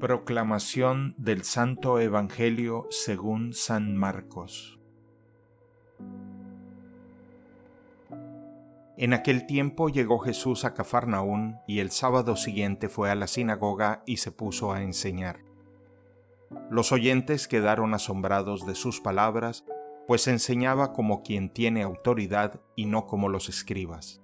Proclamación del Santo Evangelio según San Marcos En aquel tiempo llegó Jesús a Cafarnaún y el sábado siguiente fue a la sinagoga y se puso a enseñar. Los oyentes quedaron asombrados de sus palabras, pues enseñaba como quien tiene autoridad y no como los escribas.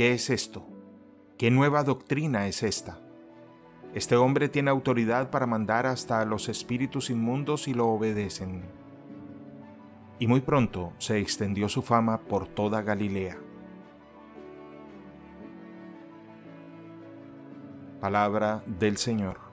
¿Qué es esto? ¿Qué nueva doctrina es esta? Este hombre tiene autoridad para mandar hasta a los espíritus inmundos y lo obedecen. Y muy pronto se extendió su fama por toda Galilea. Palabra del Señor.